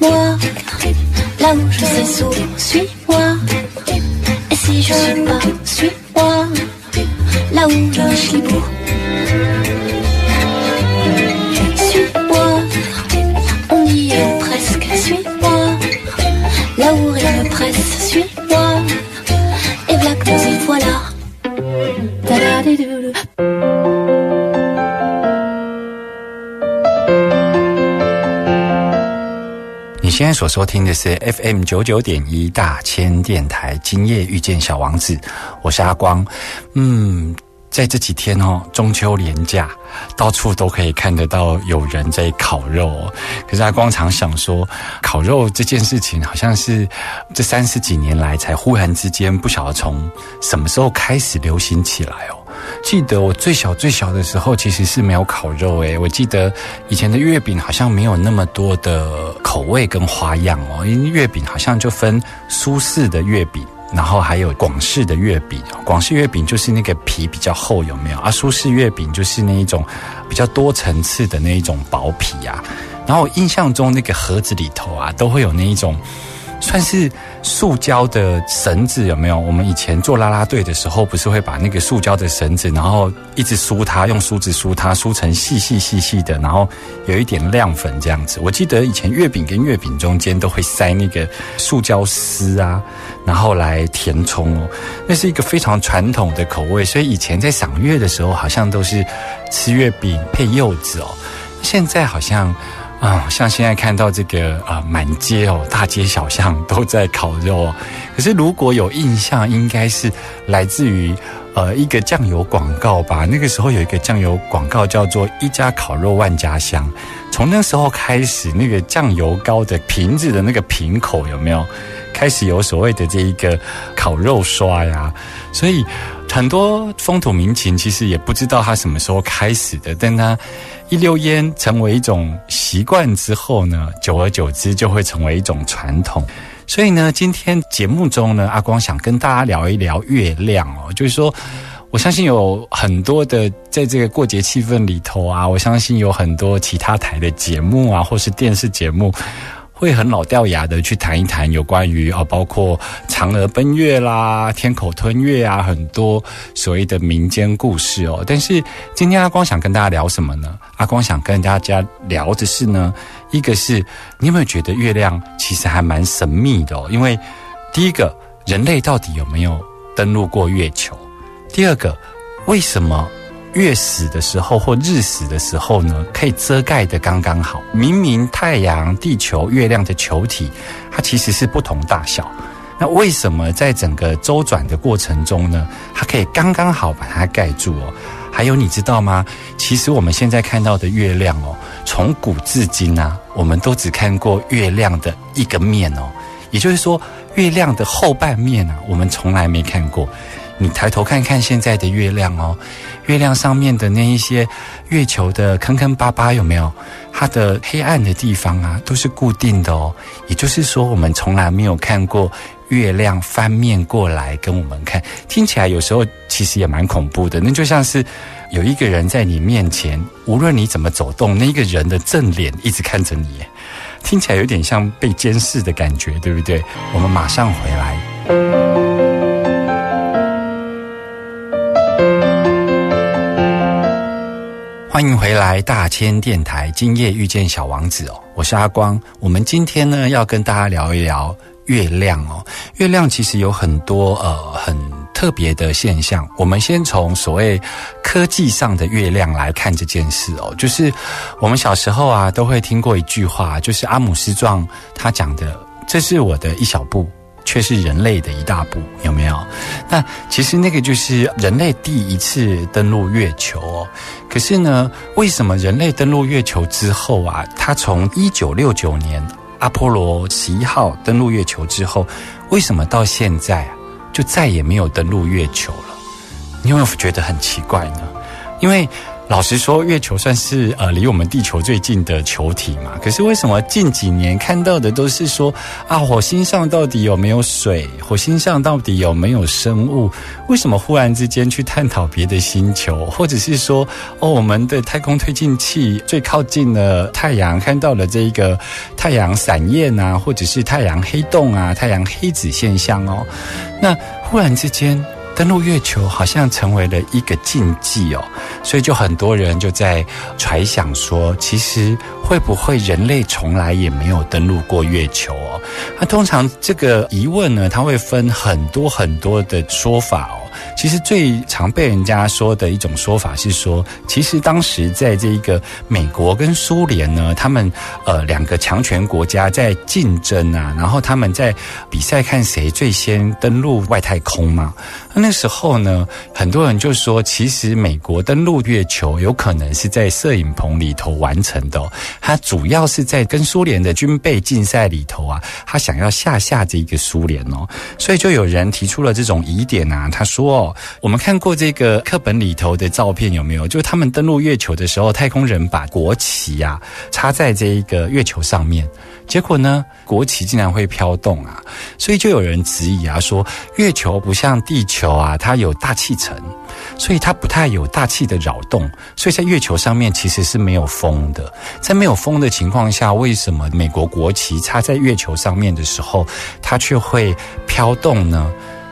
Suis-moi, là où je sais sourd, suis-moi. Et si je suis pas, suis-moi, là où je suis beau. 所收听的是 FM 九九点一大千电台，今夜遇见小王子，我是阿光。嗯，在这几天哦，中秋连假，到处都可以看得到有人在烤肉、可是阿光常想说，烤肉这件事情好像是这三十几年来才忽然之间，不晓得从什么时候开始流行起来哦。记得我最小最小的时候，其实是没有烤肉诶。我记得以前的月饼好像没有那么多的口味跟花样哦，因为月饼好像就分苏式的月饼。然后还有广式的月饼，广式月饼就是那个皮比较厚，有没有？啊，苏式月饼就是那一种比较多层次的那一种薄皮啊。然后我印象中那个盒子里头啊，都会有那一种算是塑胶的绳子，有没有？我们以前做拉拉队的时候，不是会把那个塑胶的绳子，然后一直梳它，用梳子梳它，梳成细细细细的，然后有一点亮粉这样子。我记得以前月饼跟月饼中间都会塞那个塑胶丝啊，然后来填充哦。那是一个非常传统的口味，所以以前在赏月的时候，好像都是吃月饼配柚子哦。现在好像。啊、像现在看到这个啊，满街哦，大街小巷都在烤肉哦。可是如果有印象，应该是来自于呃一个酱油广告吧。那个时候有一个酱油广告叫做“一家烤肉万家香”。从那时候开始，那个酱油膏的瓶子的那个瓶口有没有开始有所谓的这一个烤肉刷呀？所以很多风土民情其实也不知道它什么时候开始的，但它一溜烟成为一种习惯之后呢，久而久之就会成为一种传统。所以呢，今天节目中呢，阿光想跟大家聊一聊月亮哦，就是说。我相信有很多的在这个过节气氛里头啊，我相信有很多其他台的节目啊，或是电视节目，会很老掉牙的去谈一谈有关于啊，包括嫦娥奔月啦、天口吞月啊，很多所谓的民间故事哦。但是今天阿光想跟大家聊什么呢？阿光想跟大家聊的是呢，一个是你有没有觉得月亮其实还蛮神秘的？因为第一个，人类到底有没有登陆过月球？第二个，为什么月食的时候或日食的时候呢，可以遮盖的刚刚好？明明太阳、地球、月亮的球体，它其实是不同大小。那为什么在整个周转的过程中呢，它可以刚刚好把它盖住哦？还有你知道吗？其实我们现在看到的月亮哦，从古至今啊，我们都只看过月亮的一个面哦，也就是说，月亮的后半面啊，我们从来没看过。你抬头看看现在的月亮哦，月亮上面的那一些月球的坑坑巴巴有没有？它的黑暗的地方啊，都是固定的哦。也就是说，我们从来没有看过月亮翻面过来跟我们看，听起来有时候其实也蛮恐怖的。那就像是有一个人在你面前，无论你怎么走动，那个人的正脸一直看着你，听起来有点像被监视的感觉，对不对？我们马上回来。欢迎回来，大千电台，今夜遇见小王子哦，我是阿光。我们今天呢要跟大家聊一聊月亮哦。月亮其实有很多呃很特别的现象。我们先从所谓科技上的月亮来看这件事哦，就是我们小时候啊都会听过一句话，就是阿姆斯壮他讲的：“这是我的一小步。”却是人类的一大步，有没有？那其实那个就是人类第一次登陆月球哦。可是呢，为什么人类登陆月球之后啊，它从一九六九年阿波罗十一号登陆月球之后，为什么到现在啊就再也没有登陆月球了？你有没有觉得很奇怪呢？因为老实说，月球算是呃离我们地球最近的球体嘛。可是为什么近几年看到的都是说啊，火星上到底有没有水？火星上到底有没有生物？为什么忽然之间去探讨别的星球，或者是说哦，我们的太空推进器最靠近了太阳，看到了这一个太阳闪焰啊，或者是太阳黑洞啊、太阳黑子现象哦？那忽然之间。登陆月球好像成为了一个禁忌哦，所以就很多人就在揣想说，其实会不会人类从来也没有登陆过月球哦？那通常这个疑问呢，它会分很多很多的说法。其实最常被人家说的一种说法是说，其实当时在这一个美国跟苏联呢，他们呃两个强权国家在竞争啊，然后他们在比赛看谁最先登陆外太空嘛。那时候呢，很多人就说，其实美国登陆月球有可能是在摄影棚里头完成的，它主要是在跟苏联的军备竞赛里头啊，他想要吓吓这一个苏联哦，所以就有人提出了这种疑点啊，他说。哦，我们看过这个课本里头的照片有没有？就是他们登陆月球的时候，太空人把国旗呀插在这一个月球上面，结果呢，国旗竟然会飘动啊！所以就有人质疑啊，说月球不像地球啊，它有大气层，所以它不太有大气的扰动，所以在月球上面其实是没有风的。在没有风的情况下，为什么美国国旗插在月球上面的时候，它却会飘动呢？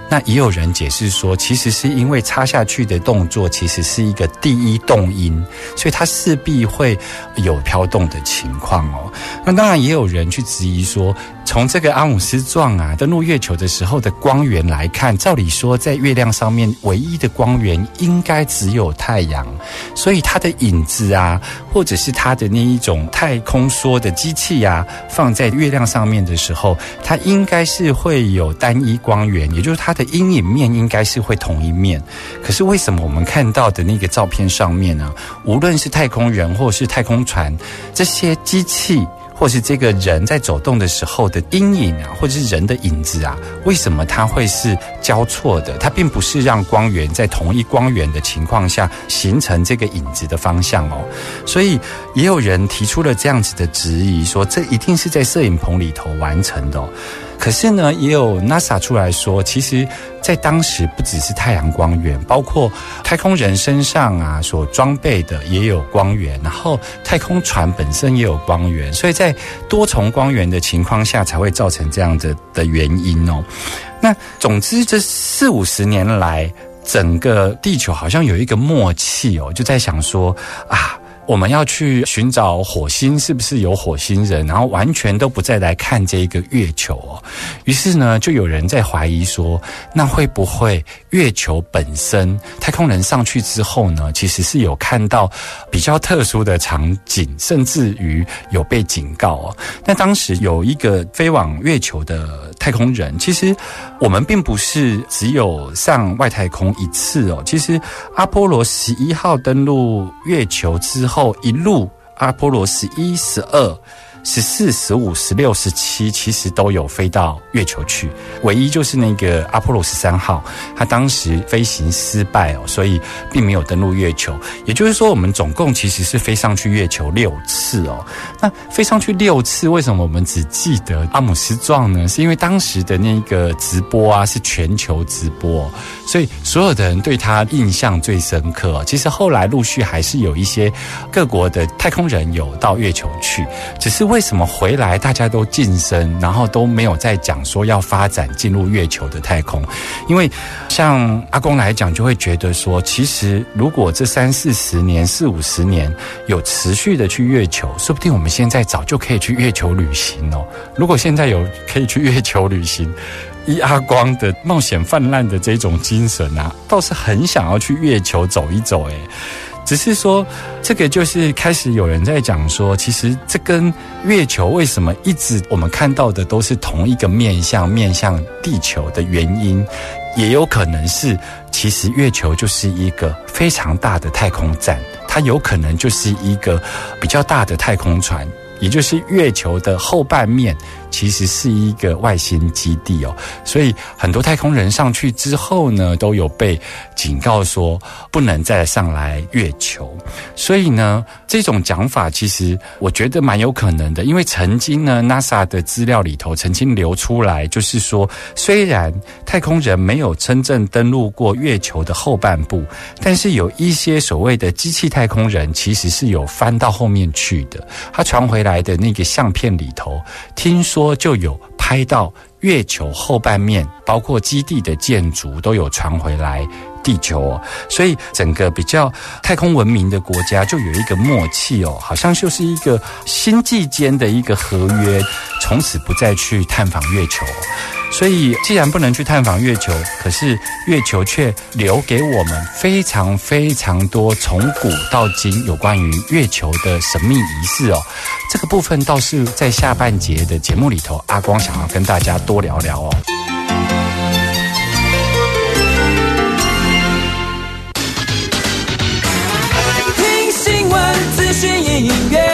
那也有人解释说，其实是因为插下去的动作其实是一个第一动音，所以它势必会有飘动的情况哦。那当然也有人去质疑说。从这个阿姆斯壮啊登陆月球的时候的光源来看，照理说在月亮上面唯一的光源应该只有太阳，所以它的影子啊，或者是它的那一种太空梭的机器呀，放在月亮上面的时候，它应该是会有单一光源，也就是它的阴影面应该是会同一面。可是为什么我们看到的那个照片上面呢？无论是太空人或是太空船，这些机器。或是这个人在走动的时候的阴影啊，或者是人的影子啊，为什么它会是交错的？它并不是让光源在同一光源的情况下形成这个影子的方向哦。所以也有人提出了这样子的质疑，说这一定是在摄影棚里头完成的。可是呢，也有 NASA 出来说，其实，在当时不只是太阳光源，包括太空人身上啊所装备的也有光源，然后太空船本身也有光源，所以在多重光源的情况下，才会造成这样的的原因哦。那总之，这四五十年来，整个地球好像有一个默契哦，就在想说啊。我们要去寻找火星，是不是有火星人？然后完全都不再来看这一个月球哦。于是呢，就有人在怀疑说，那会不会月球本身太空人上去之后呢，其实是有看到比较特殊的场景，甚至于有被警告哦。那当时有一个飞往月球的太空人，其实我们并不是只有上外太空一次哦。其实阿波罗十一号登陆月球之后。后一路，阿波罗十一、十二。十四、十五、十六、十七，其实都有飞到月球去，唯一就是那个阿波罗十三号，它当时飞行失败哦，所以并没有登陆月球。也就是说，我们总共其实是飞上去月球六次哦。那飞上去六次，为什么我们只记得阿姆斯壮呢？是因为当时的那个直播啊是全球直播，所以所有的人对他印象最深刻。其实后来陆续还是有一些各国的太空人有到月球去，只是为什么回来大家都晋升，然后都没有再讲说要发展进入月球的太空？因为像阿公来讲，就会觉得说，其实如果这三四十年、四五十年有持续的去月球，说不定我们现在早就可以去月球旅行哦。如果现在有可以去月球旅行，一阿光的冒险泛滥的这种精神啊，倒是很想要去月球走一走，诶。只是说，这个就是开始有人在讲说，其实这跟月球为什么一直我们看到的都是同一个面向面向地球的原因，也有可能是，其实月球就是一个非常大的太空站，它有可能就是一个比较大的太空船。也就是月球的后半面，其实是一个外星基地哦。所以很多太空人上去之后呢，都有被警告说不能再上来月球。所以呢，这种讲法其实我觉得蛮有可能的，因为曾经呢，NASA 的资料里头曾经流出来，就是说虽然太空人没有真正登陆过月球的后半部，但是有一些所谓的机器太空人其实是有翻到后面去的。他传回来的那个相片里头，听说多就有拍到月球后半面，包括基地的建筑都有传回来地球哦。所以整个比较太空文明的国家就有一个默契哦，好像就是一个星际间的一个合约，从此不再去探访月球。所以，既然不能去探访月球，可是月球却留给我们非常非常多从古到今有关于月球的神秘仪式哦。这个部分倒是在下半节的节目里头，阿光想要跟大家多聊聊哦。听新闻、资讯、音乐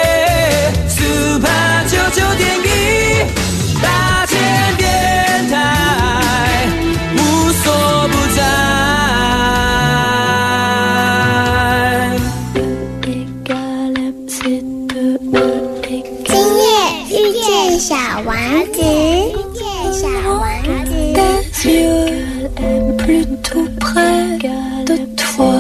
plutôt près de toi.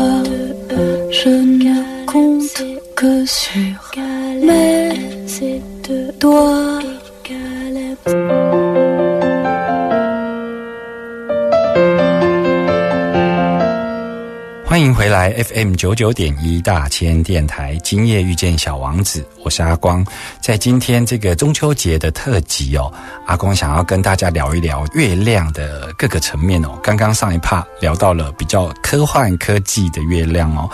FM 九九点一大千电台，今夜遇见小王子，我是阿光。在今天这个中秋节的特辑哦，阿光想要跟大家聊一聊月亮的各个层面哦。刚刚上一趴聊到了比较科幻科技的月亮哦，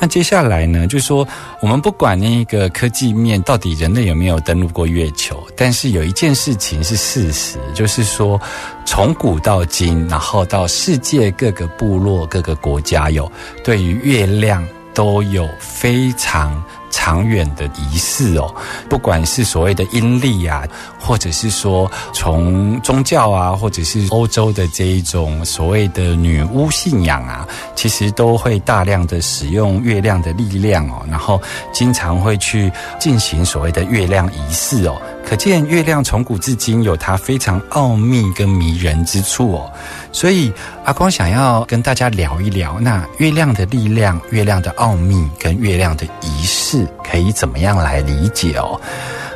那接下来呢，就是说我们不管那个科技面到底人类有没有登陆过月球，但是有一件事情是事实，就是说从古到今，然后到世界各个部落、各个国家有。对于月亮都有非常长远的仪式哦，不管是所谓的阴历啊，或者是说从宗教啊，或者是欧洲的这一种所谓的女巫信仰啊，其实都会大量的使用月亮的力量哦，然后经常会去进行所谓的月亮仪式哦。可见月亮从古至今有它非常奥秘跟迷人之处哦，所以阿光想要跟大家聊一聊，那月亮的力量、月亮的奥秘跟月亮的仪式可以怎么样来理解哦？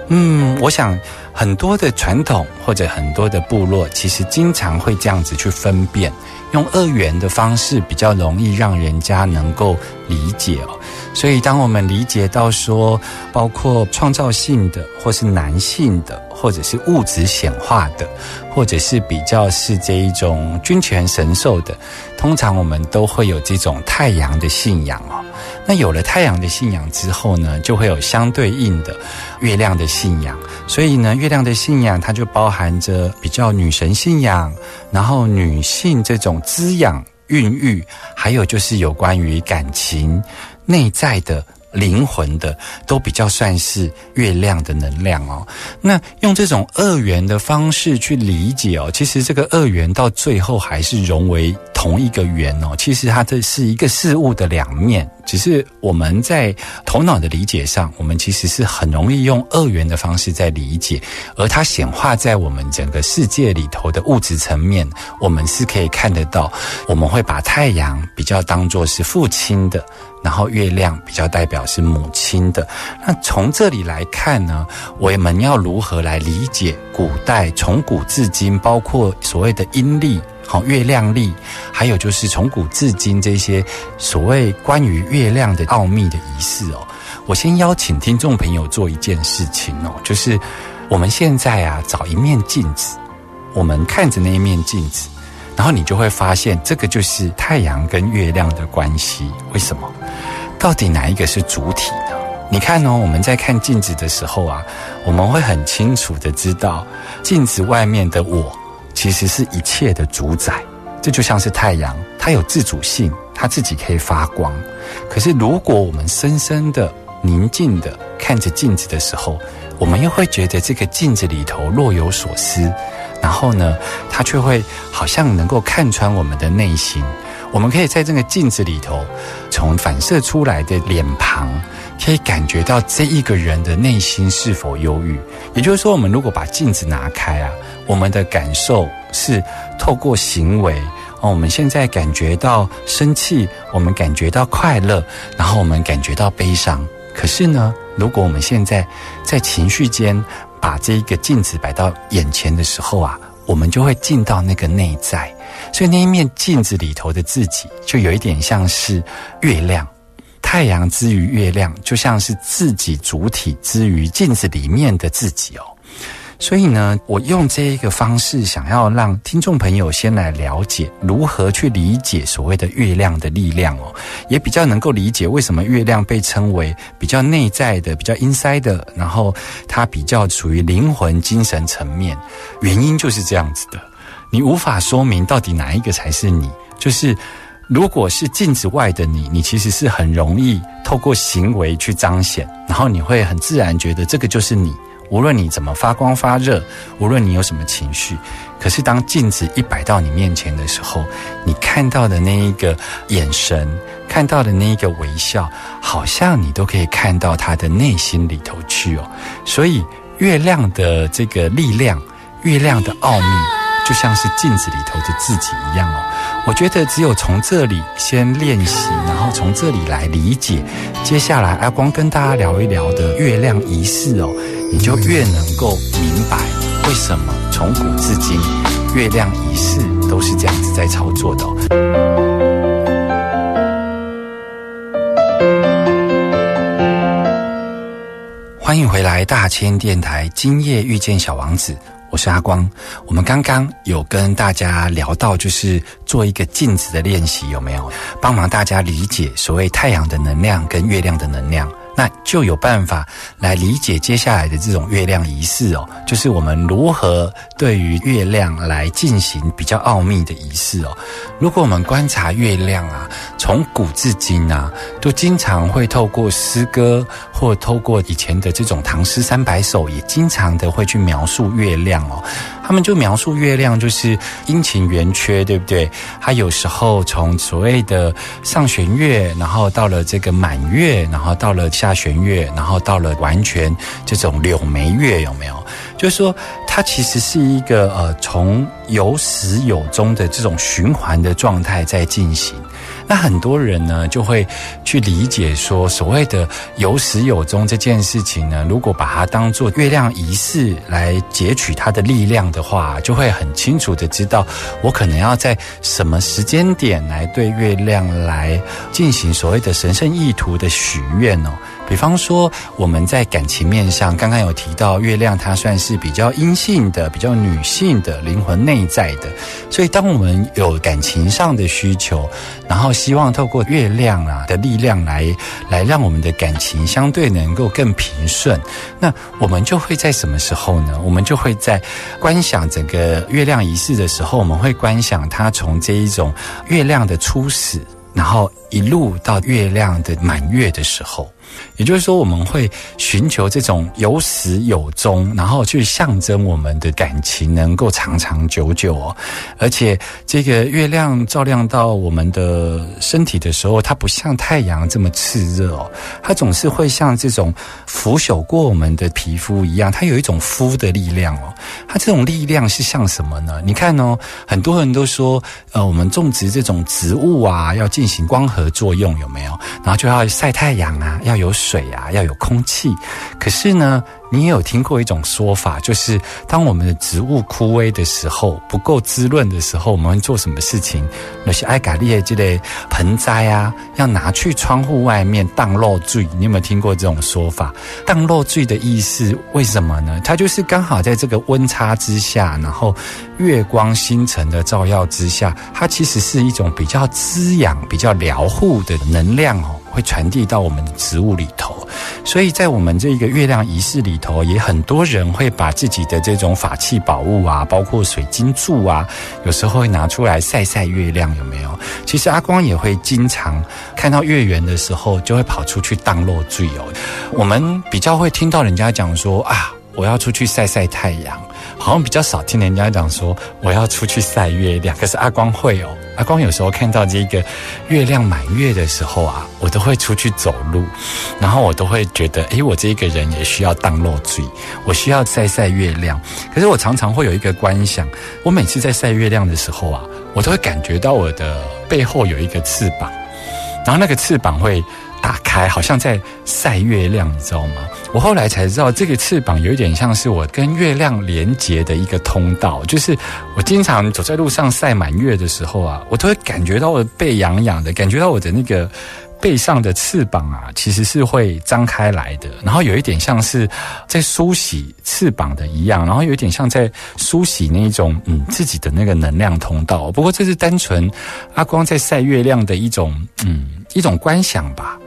嗯，我想很多的传统或者很多的部落，其实经常会这样子去分辨，用二元的方式比较容易让人家能够理解哦。所以，当我们理解到说，包括创造性的，或是男性的，或者是物质显化的，或者是比较是这一种君权神授的，通常我们都会有这种太阳的信仰哦。那有了太阳的信仰之后呢，就会有相对应的月亮的信仰。所以呢，月亮的信仰它就包含着比较女神信仰，然后女性这种滋养、孕育，还有就是有关于感情。内在的灵魂的都比较算是月亮的能量哦。那用这种二元的方式去理解哦，其实这个二元到最后还是融为同一个圆哦。其实它这是一个事物的两面，只是我们在头脑的理解上，我们其实是很容易用二元的方式在理解，而它显化在我们整个世界里头的物质层面，我们是可以看得到。我们会把太阳比较当做是父亲的。然后月亮比较代表是母亲的，那从这里来看呢，我们要如何来理解古代从古至今，包括所谓的阴历、好月亮历，还有就是从古至今这些所谓关于月亮的奥秘的仪式哦。我先邀请听众朋友做一件事情哦，就是我们现在啊找一面镜子，我们看着那一面镜子。然后你就会发现，这个就是太阳跟月亮的关系。为什么？到底哪一个是主体呢？你看哦，我们在看镜子的时候啊，我们会很清楚的知道，镜子外面的我，其实是一切的主宰。这就像是太阳，它有自主性，它自己可以发光。可是如果我们深深的、宁静的看着镜子的时候，我们又会觉得这个镜子里头若有所思，然后呢，它却会好像能够看穿我们的内心。我们可以在这个镜子里头，从反射出来的脸庞，可以感觉到这一个人的内心是否忧郁。也就是说，我们如果把镜子拿开啊，我们的感受是透过行为哦，我们现在感觉到生气，我们感觉到快乐，然后我们感觉到悲伤。可是呢，如果我们现在在情绪间把这一个镜子摆到眼前的时候啊，我们就会进到那个内在。所以那一面镜子里头的自己，就有一点像是月亮，太阳之于月亮，就像是自己主体之于镜子里面的自己哦。所以呢，我用这一个方式，想要让听众朋友先来了解如何去理解所谓的月亮的力量哦，也比较能够理解为什么月亮被称为比较内在的、比较 inside 的，然后它比较属于灵魂、精神层面，原因就是这样子的。你无法说明到底哪一个才是你，就是如果是镜子外的你，你其实是很容易透过行为去彰显，然后你会很自然觉得这个就是你。无论你怎么发光发热，无论你有什么情绪，可是当镜子一摆到你面前的时候，你看到的那一个眼神，看到的那一个微笑，好像你都可以看到他的内心里头去哦。所以月亮的这个力量，月亮的奥秘。就像是镜子里头的自己一样哦，我觉得只有从这里先练习，然后从这里来理解，接下来阿光跟大家聊一聊的月亮仪式哦，你就越能够明白为什么从古至今月亮仪式都是这样子在操作的。欢迎回来，大千电台，今夜遇见小王子。我是阿光，我们刚刚有跟大家聊到，就是做一个镜子的练习，有没有帮忙大家理解所谓太阳的能量跟月亮的能量？那就有办法来理解接下来的这种月亮仪式哦，就是我们如何对于月亮来进行比较奥秘的仪式哦。如果我们观察月亮啊，从古至今啊，都经常会透过诗歌或透过以前的这种唐诗三百首，也经常的会去描述月亮哦。他们就描述月亮就是阴晴圆缺，对不对？它有时候从所谓的上弦月，然后到了这个满月，然后到了下弦月，然后到了完全这种柳眉月，有没有？就是说，它其实是一个呃，从有始有终的这种循环的状态在进行。那很多人呢，就会去理解说，所谓的有始有终这件事情呢，如果把它当做月亮仪式来截取它的力量的话，就会很清楚的知道，我可能要在什么时间点来对月亮来进行所谓的神圣意图的许愿哦。比方说，我们在感情面上，刚刚有提到月亮，它算是比较阴性的、比较女性的灵魂内在的。所以，当我们有感情上的需求，然后希望透过月亮啊的力量来来让我们的感情相对能够更平顺，那我们就会在什么时候呢？我们就会在观想整个月亮仪式的时候，我们会观想它从这一种月亮的初始，然后一路到月亮的满月的时候。也就是说，我们会寻求这种有始有终，然后去象征我们的感情能够长长久久哦。而且，这个月亮照亮到我们的身体的时候，它不像太阳这么炽热哦，它总是会像这种腐朽过我们的皮肤一样，它有一种敷的力量哦。它这种力量是像什么呢？你看哦，很多人都说，呃，我们种植这种植物啊，要进行光合作用，有没有？然后就要晒太阳啊，要有。有水啊，要有空气。可是呢，你也有听过一种说法，就是当我们的植物枯萎的时候，不够滋润的时候，我们会做什么事情？那些艾嘎利这类盆栽啊，要拿去窗户外面荡漏坠。你有没有听过这种说法？荡漏坠的意思为什么呢？它就是刚好在这个温差之下，然后月光星辰的照耀之下，它其实是一种比较滋养、比较疗护的能量哦。会传递到我们的植物里头，所以在我们这个月亮仪式里头，也很多人会把自己的这种法器宝物啊，包括水晶柱啊，有时候会拿出来晒晒月亮，有没有？其实阿光也会经常看到月圆的时候，就会跑出去当落坠哦。我们比较会听到人家讲说啊，我要出去晒晒太阳。好像比较少听人家讲说我要出去晒月亮，可是阿光会哦。阿光有时候看到这个月亮满月的时候啊，我都会出去走路，然后我都会觉得，诶，我这个人也需要当落嘴，我需要晒晒月亮。可是我常常会有一个观想，我每次在晒月亮的时候啊，我都会感觉到我的背后有一个翅膀，然后那个翅膀会打开，好像在晒月亮，你知道吗？我后来才知道，这个翅膀有一点像是我跟月亮连接的一个通道。就是我经常走在路上晒满月的时候啊，我都会感觉到我的背痒痒的，感觉到我的那个背上的翅膀啊，其实是会张开来的。然后有一点像是在梳洗翅膀的一样，然后有一点像在梳洗那一种嗯自己的那个能量通道。不过这是单纯阿光在晒月亮的一种嗯一种观想吧。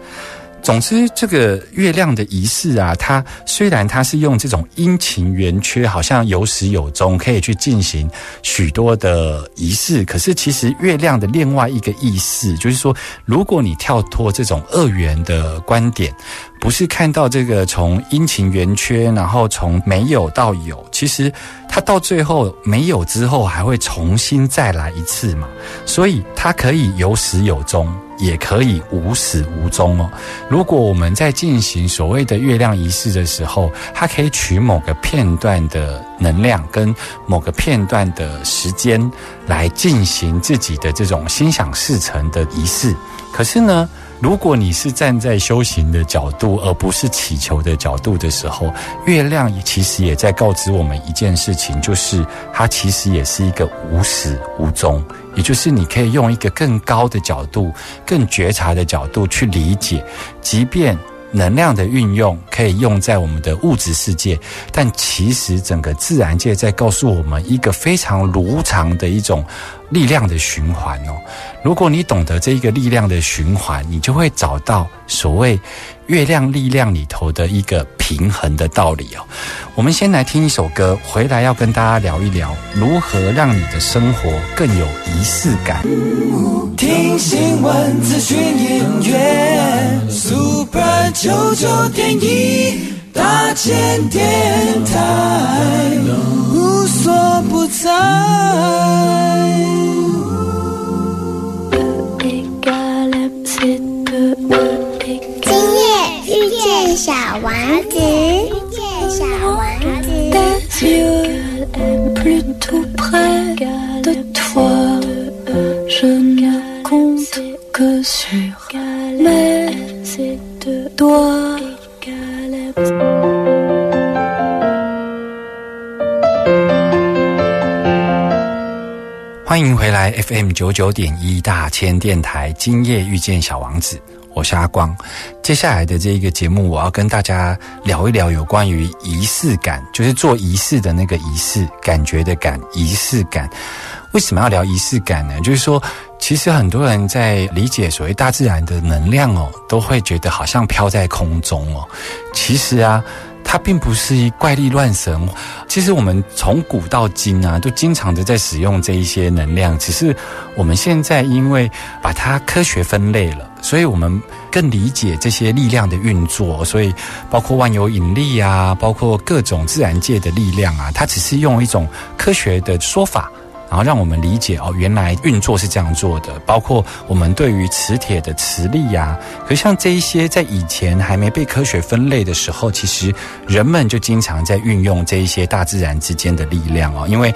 总之，这个月亮的仪式啊，它虽然它是用这种阴晴圆缺，好像有始有终，可以去进行许多的仪式。可是，其实月亮的另外一个意思，就是说，如果你跳脱这种二元的观点，不是看到这个从阴晴圆缺，然后从没有到有，其实它到最后没有之后，还会重新再来一次嘛。所以，它可以有始有终。也可以无始无终哦。如果我们在进行所谓的月亮仪式的时候，它可以取某个片段的能量跟某个片段的时间来进行自己的这种心想事成的仪式。可是呢？如果你是站在修行的角度，而不是祈求的角度的时候，月亮其实也在告知我们一件事情，就是它其实也是一个无始无终，也就是你可以用一个更高的角度、更觉察的角度去理解，即便。能量的运用可以用在我们的物质世界，但其实整个自然界在告诉我们一个非常如常的一种力量的循环哦。如果你懂得这一个力量的循环，你就会找到所谓月亮力量里头的一个平衡的道理哦。我们先来听一首歌，回来要跟大家聊一聊如何让你的生活更有仪式感。听新闻、资讯、音乐，Super 九九点一大千电台，无所不在。FM 九九点一大千电台，今夜遇见小王子，我是阿光。接下来的这一个节目，我要跟大家聊一聊有关于仪式感，就是做仪式的那个仪式，感觉的感，仪式感。为什么要聊仪式感呢？就是说，其实很多人在理解所谓大自然的能量哦，都会觉得好像飘在空中哦。其实啊。它并不是怪力乱神，其实我们从古到今啊，都经常的在使用这一些能量，只是我们现在因为把它科学分类了，所以我们更理解这些力量的运作，所以包括万有引力啊，包括各种自然界的力量啊，它只是用一种科学的说法。然后让我们理解哦，原来运作是这样做的。包括我们对于磁铁的磁力呀，可像这一些在以前还没被科学分类的时候，其实人们就经常在运用这一些大自然之间的力量哦。因为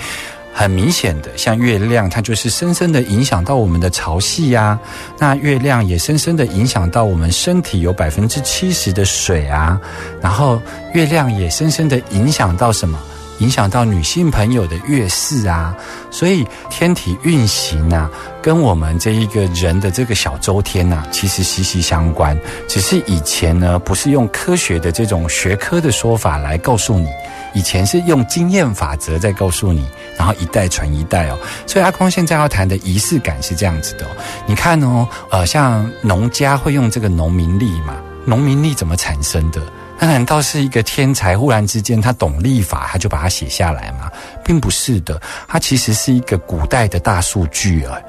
很明显的，像月亮，它就是深深的影响到我们的潮汐呀。那月亮也深深的影响到我们身体有百分之七十的水啊。然后月亮也深深的影响到什么？影响到女性朋友的月事啊，所以天体运行啊，跟我们这一个人的这个小周天呐，其实息息相关。只是以前呢，不是用科学的这种学科的说法来告诉你，以前是用经验法则在告诉你，然后一代传一代哦。所以阿光现在要谈的仪式感是这样子的，你看哦，呃，像农家会用这个农民历嘛。农民历怎么产生的？那难道是一个天才忽然之间他懂历法，他就把它写下来吗？并不是的，它其实是一个古代的大数据啊。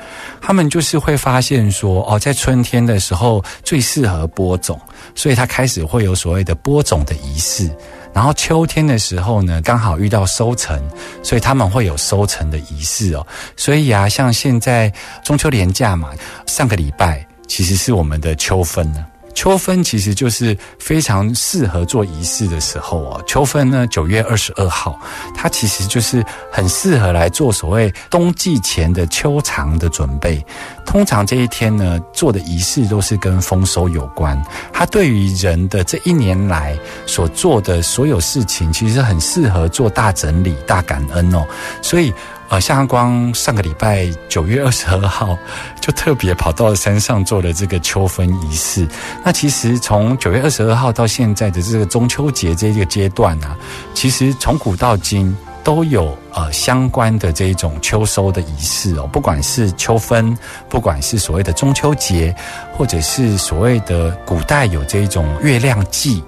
他们就是会发现说，哦，在春天的时候最适合播种，所以他开始会有所谓的播种的仪式。然后秋天的时候呢，刚好遇到收成，所以他们会有收成的仪式哦。所以啊，像现在中秋连假嘛，上个礼拜其实是我们的秋分呢。秋分其实就是非常适合做仪式的时候哦。秋分呢，九月二十二号，它其实就是很适合来做所谓冬季前的秋长的准备。通常这一天呢，做的仪式都是跟丰收有关。它对于人的这一年来所做的所有事情，其实很适合做大整理、大感恩哦。所以。呃，向光上个礼拜九月二十二号就特别跑到山上做了这个秋分仪式。那其实从九月二十二号到现在的这个中秋节这个阶段呢，其实从古到今都有呃相关的这一种秋收的仪式哦。不管是秋分，不管是所谓的中秋节，或者是所谓的古代有这一种月亮祭，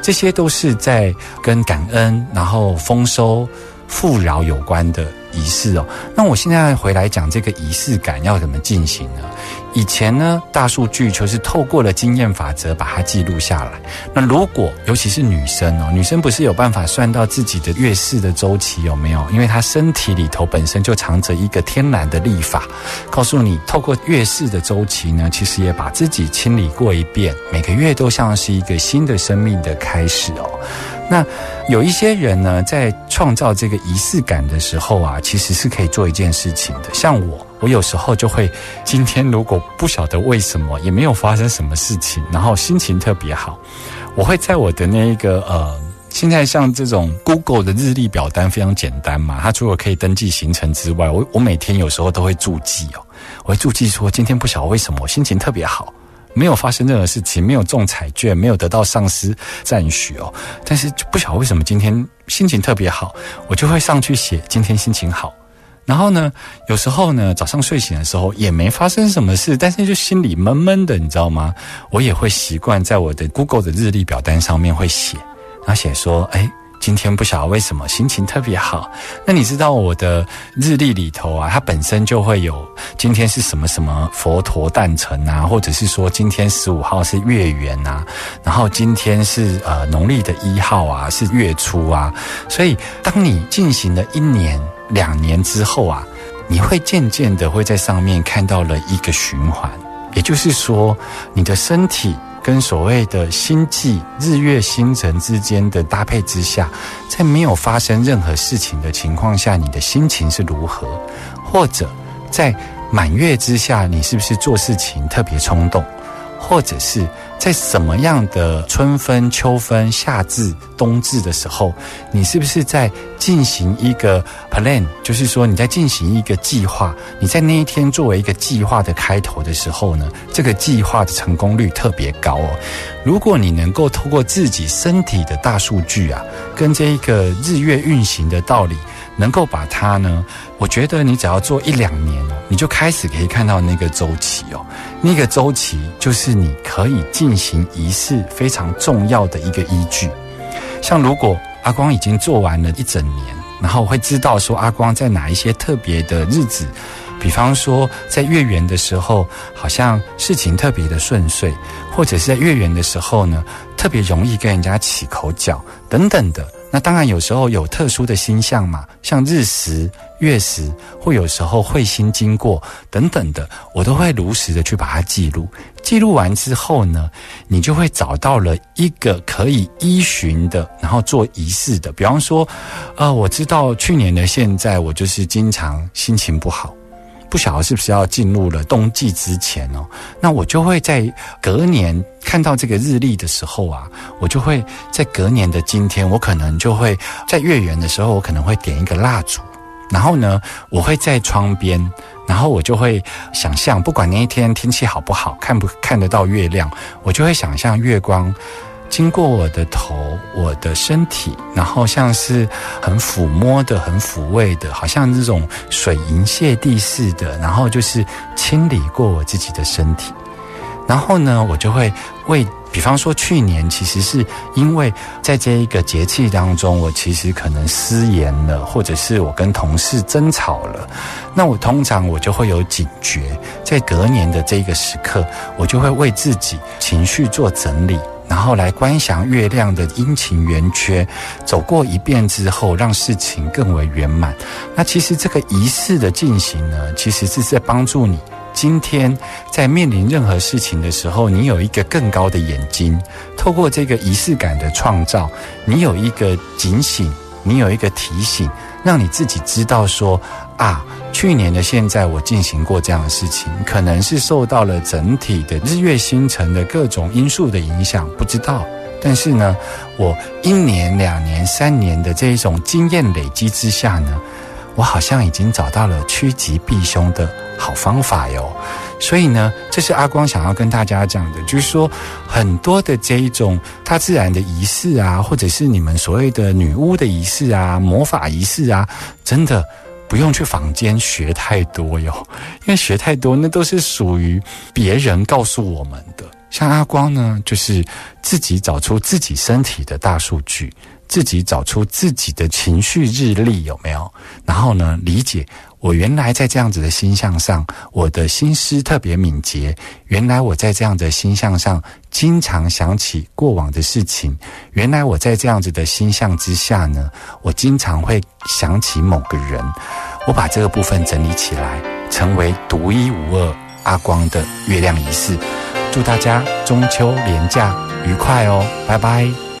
这些都是在跟感恩然后丰收富饶有关的。仪式哦，那我现在回来讲这个仪式感要怎么进行呢？以前呢，大数据就是透过了经验法则把它记录下来。那如果尤其是女生哦，女生不是有办法算到自己的月事的周期有没有？因为她身体里头本身就藏着一个天然的历法，告诉你透过月事的周期呢，其实也把自己清理过一遍，每个月都像是一个新的生命的开始哦。那有一些人呢，在创造这个仪式感的时候啊，其实是可以做一件事情的。像我，我有时候就会，今天如果不晓得为什么，也没有发生什么事情，然后心情特别好，我会在我的那一个呃，现在像这种 Google 的日历表单非常简单嘛，它除了可以登记行程之外，我我每天有时候都会注记哦，我会注记说今天不晓得为什么我心情特别好。没有发生任何事情，没有中彩券，没有得到上司赞许哦。但是就不晓得为什么今天心情特别好，我就会上去写今天心情好。然后呢，有时候呢早上睡醒的时候也没发生什么事，但是就心里闷闷的，你知道吗？我也会习惯在我的 Google 的日历表单上面会写，然后写说，哎。今天不晓得为什么心情特别好，那你知道我的日历里头啊，它本身就会有今天是什么什么佛陀诞辰啊，或者是说今天十五号是月圆啊，然后今天是呃农历的一号啊，是月初啊，所以当你进行了一年、两年之后啊，你会渐渐的会在上面看到了一个循环，也就是说你的身体。跟所谓的星际日月星辰之间的搭配之下，在没有发生任何事情的情况下，你的心情是如何？或者在满月之下，你是不是做事情特别冲动？或者是在什么样的春分、秋分、夏至、冬至的时候，你是不是在进行一个 plan？就是说你在进行一个计划，你在那一天作为一个计划的开头的时候呢，这个计划的成功率特别高哦。如果你能够透过自己身体的大数据啊，跟这一个日月运行的道理。能够把它呢，我觉得你只要做一两年，你就开始可以看到那个周期哦，那个周期就是你可以进行仪式非常重要的一个依据。像如果阿光已经做完了一整年，然后会知道说阿光在哪一些特别的日子，比方说在月圆的时候，好像事情特别的顺遂，或者是在月圆的时候呢，特别容易跟人家起口角等等的。那当然，有时候有特殊的星象嘛，像日食、月食，或有时候彗星经过等等的，我都会如实的去把它记录。记录完之后呢，你就会找到了一个可以依循的，然后做仪式的。比方说，呃，我知道去年的现在，我就是经常心情不好。不晓得是不是要进入了冬季之前哦，那我就会在隔年看到这个日历的时候啊，我就会在隔年的今天，我可能就会在月圆的时候，我可能会点一个蜡烛，然后呢，我会在窗边，然后我就会想象，不管那一天天气好不好，看不看得到月亮，我就会想象月光。经过我的头，我的身体，然后像是很抚摸的、很抚慰的，好像这种水银泻地似的，然后就是清理过我自己的身体。然后呢，我就会为，比方说去年，其实是因为在这一个节气当中，我其实可能失言了，或者是我跟同事争吵了，那我通常我就会有警觉，在隔年的这个时刻，我就会为自己情绪做整理。然后来观想月亮的阴晴圆缺，走过一遍之后，让事情更为圆满。那其实这个仪式的进行呢，其实是在帮助你今天在面临任何事情的时候，你有一个更高的眼睛。透过这个仪式感的创造，你有一个警醒，你有一个提醒，让你自己知道说啊。去年的现在，我进行过这样的事情，可能是受到了整体的日月星辰的各种因素的影响，不知道。但是呢，我一年、两年、三年的这一种经验累积之下呢，我好像已经找到了趋吉避凶的好方法哟。所以呢，这是阿光想要跟大家讲的，就是说很多的这一种大自然的仪式啊，或者是你们所谓的女巫的仪式啊、魔法仪式啊，真的。不用去房间学太多哟，因为学太多那都是属于别人告诉我们的。像阿光呢，就是自己找出自己身体的大数据，自己找出自己的情绪日历有没有？然后呢，理解我原来在这样子的星象上，我的心思特别敏捷。原来我在这样的星象上，经常想起过往的事情。原来我在这样子的星象之下呢，我经常会想起某个人。我把这个部分整理起来，成为独一无二阿光的月亮仪式。祝大家中秋连假愉快哦，拜拜。